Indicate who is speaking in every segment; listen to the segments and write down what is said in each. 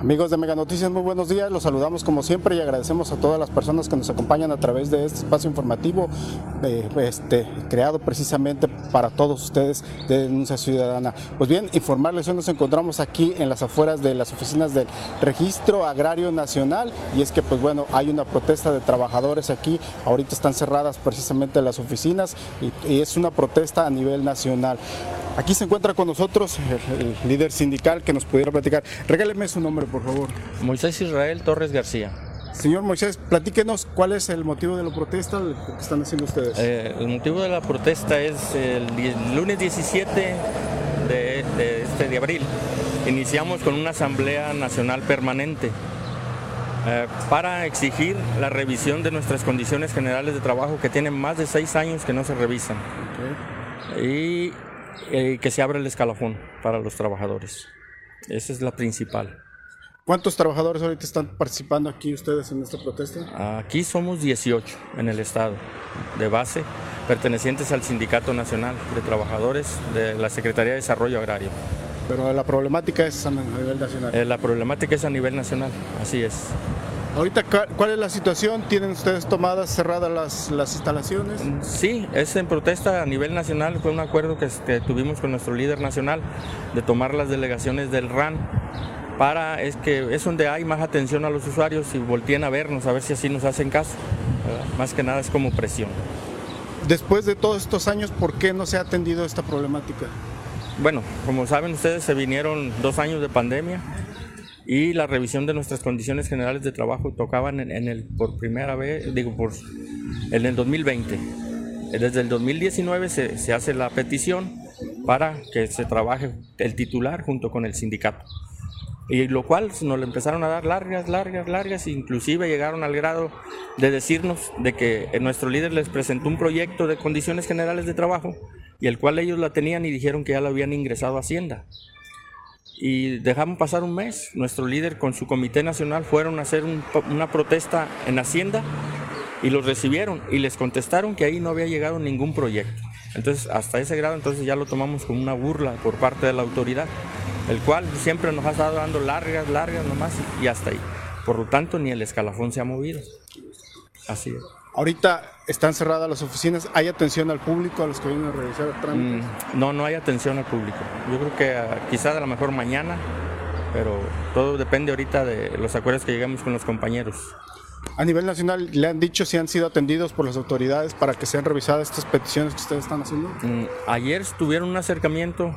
Speaker 1: Amigos de Mega Noticias, muy buenos días. Los saludamos como siempre y agradecemos a todas las personas que nos acompañan a través de este espacio informativo eh, este, creado precisamente para todos ustedes de Denuncia Ciudadana. Pues bien, informarles, hoy nos encontramos aquí en las afueras de las oficinas del Registro Agrario Nacional y es que pues bueno, hay una protesta de trabajadores aquí. Ahorita están cerradas precisamente las oficinas y, y es una protesta a nivel nacional. Aquí se encuentra con nosotros el, el líder sindical que nos pudiera platicar. Regáleme su nombre, por favor.
Speaker 2: Moisés Israel Torres García.
Speaker 1: Señor Moisés, platíquenos cuál es el motivo de la protesta que están haciendo ustedes.
Speaker 2: Eh, el motivo de la protesta es el, lunes 17 de, de este de abril. Iniciamos con una asamblea nacional permanente eh, para exigir la revisión de nuestras condiciones generales de trabajo que tienen más de seis años que no se revisan y eh, que se abra el escalafón para los trabajadores. Esa es la principal.
Speaker 1: ¿Cuántos trabajadores ahorita están participando aquí ustedes en esta protesta?
Speaker 2: Aquí somos 18 en el estado de base, pertenecientes al Sindicato Nacional de Trabajadores de la Secretaría de Desarrollo Agrario.
Speaker 1: Pero la problemática es a nivel nacional.
Speaker 2: Eh, la problemática es a nivel nacional, así es.
Speaker 1: Ahorita, ¿cu- ¿cuál es la situación? ¿Tienen ustedes tomadas, cerradas las, las instalaciones?
Speaker 2: Sí, es en protesta a nivel nacional, fue un acuerdo que, que tuvimos con nuestro líder nacional de tomar las delegaciones del RAN para, es que es donde hay más atención a los usuarios y volteen a vernos, a ver si así nos hacen caso. ¿verdad? Más que nada es como presión.
Speaker 1: Después de todos estos años, ¿por qué no se ha atendido esta problemática?
Speaker 2: Bueno, como saben ustedes, se vinieron dos años de pandemia y la revisión de nuestras condiciones generales de trabajo tocaban en, en el por primera vez, digo, por en el 2020. Desde el 2019 se, se hace la petición para que se trabaje el titular junto con el sindicato. Y lo cual nos le empezaron a dar largas, largas, largas, inclusive llegaron al grado de decirnos de que nuestro líder les presentó un proyecto de condiciones generales de trabajo y el cual ellos la tenían y dijeron que ya lo habían ingresado a Hacienda. Y dejamos pasar un mes, nuestro líder con su comité nacional fueron a hacer un- una protesta en Hacienda y los recibieron y les contestaron que ahí no había llegado ningún proyecto. Entonces, hasta ese grado, entonces ya lo tomamos como una burla por parte de la autoridad, el cual siempre nos ha estado dando largas, largas nomás y hasta ahí. Por lo tanto, ni el escalafón se ha movido. Así es.
Speaker 1: Ahorita están cerradas las oficinas, ¿hay atención al público, a los que vienen a realizar trámites?
Speaker 2: Mm, no, no hay atención al público. Yo creo que ah, quizás a lo mejor mañana, pero todo depende ahorita de los acuerdos que lleguemos con los compañeros.
Speaker 1: A nivel nacional, ¿le han dicho si han sido atendidos por las autoridades para que sean revisadas estas peticiones que ustedes están haciendo?
Speaker 2: Mm, Ayer tuvieron un acercamiento,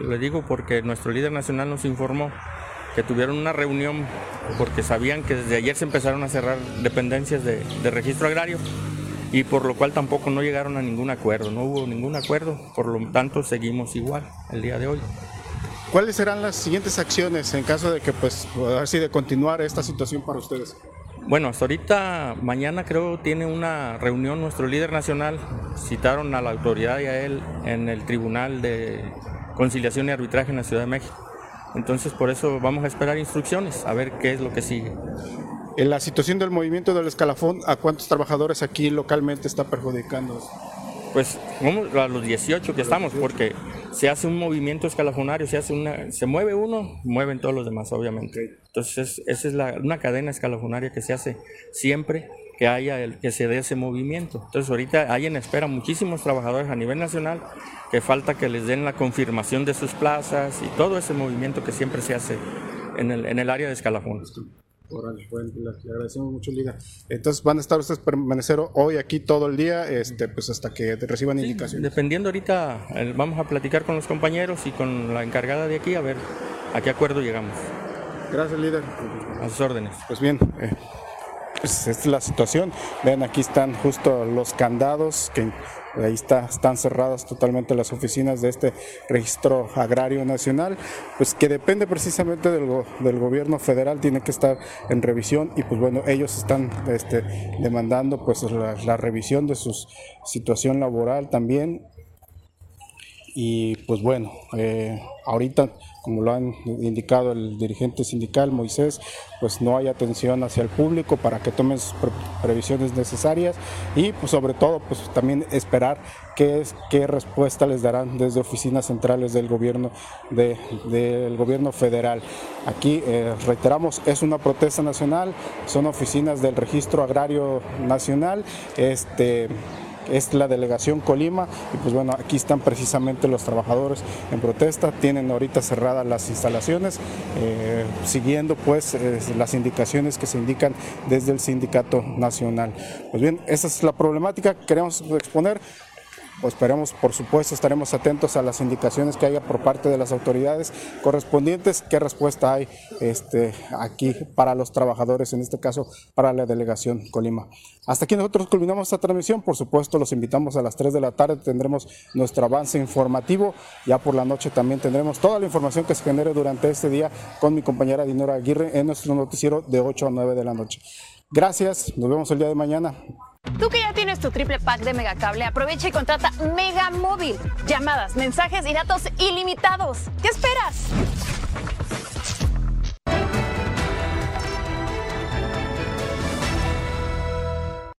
Speaker 2: le digo porque nuestro líder nacional nos informó que tuvieron una reunión porque sabían que desde ayer se empezaron a cerrar dependencias de, de registro agrario y por lo cual tampoco no llegaron a ningún acuerdo, no hubo ningún acuerdo, por lo tanto seguimos igual el día de hoy.
Speaker 1: ¿Cuáles serán las siguientes acciones en caso de que, pues, así de continuar esta situación para ustedes?
Speaker 2: Bueno, hasta ahorita, mañana creo tiene una reunión nuestro líder nacional. Citaron a la autoridad y a él en el Tribunal de Conciliación y Arbitraje en la Ciudad de México. Entonces, por eso vamos a esperar instrucciones, a ver qué es lo que sigue.
Speaker 1: En la situación del movimiento del escalafón, ¿a cuántos trabajadores aquí localmente está perjudicando?
Speaker 2: Pues vamos a los 18 que estamos, porque se hace un movimiento escalafonario, se hace una, se mueve uno, mueven todos los demás, obviamente. Entonces, esa es la- una cadena escalafonaria que se hace siempre que haya el, que se dé ese movimiento. Entonces, ahorita hay en espera muchísimos trabajadores a nivel nacional que falta que les den la confirmación de sus plazas y todo ese movimiento que siempre se hace en el, en el área de escalafón.
Speaker 1: Órale, bueno, le, agradecemos mucho, líder. Entonces van a estar ustedes permanecer hoy aquí todo el día, este, pues hasta que reciban indicaciones.
Speaker 2: Dependiendo ahorita, vamos a platicar con los compañeros y con la encargada de aquí a ver a qué acuerdo llegamos.
Speaker 1: Gracias, líder.
Speaker 2: A sus órdenes.
Speaker 1: Pues bien, eh, pues es la situación. Ven, aquí están justo los candados que ahí está, están cerradas totalmente las oficinas de este registro agrario nacional, pues que depende precisamente del, del gobierno federal, tiene que estar en revisión y pues bueno, ellos están este, demandando pues la, la revisión de su situación laboral también y pues bueno, eh, ahorita, como lo han indicado el dirigente sindical Moisés, pues no hay atención hacia el público para que tomen sus previsiones necesarias y pues sobre todo pues también esperar qué, es, qué respuesta les darán desde oficinas centrales del gobierno, del gobierno federal. Aquí eh, reiteramos, es una protesta nacional, son oficinas del registro agrario nacional. Este, es la delegación Colima y pues bueno, aquí están precisamente los trabajadores en protesta, tienen ahorita cerradas las instalaciones, eh, siguiendo pues eh, las indicaciones que se indican desde el sindicato nacional. Pues bien, esa es la problemática que queremos exponer. Pues esperemos, por supuesto, estaremos atentos a las indicaciones que haya por parte de las autoridades correspondientes, qué respuesta hay este, aquí para los trabajadores, en este caso para la delegación Colima. Hasta aquí nosotros culminamos esta transmisión, por supuesto los invitamos a las 3 de la tarde, tendremos nuestro avance informativo, ya por la noche también tendremos toda la información que se genere durante este día con mi compañera Dinora Aguirre en nuestro noticiero de 8 a 9 de la noche. Gracias, nos vemos el día de mañana.
Speaker 3: Tú que ya tienes tu triple pack de Megacable, aprovecha y contrata Mega Móvil. Llamadas, mensajes y datos ilimitados. ¿Qué esperas?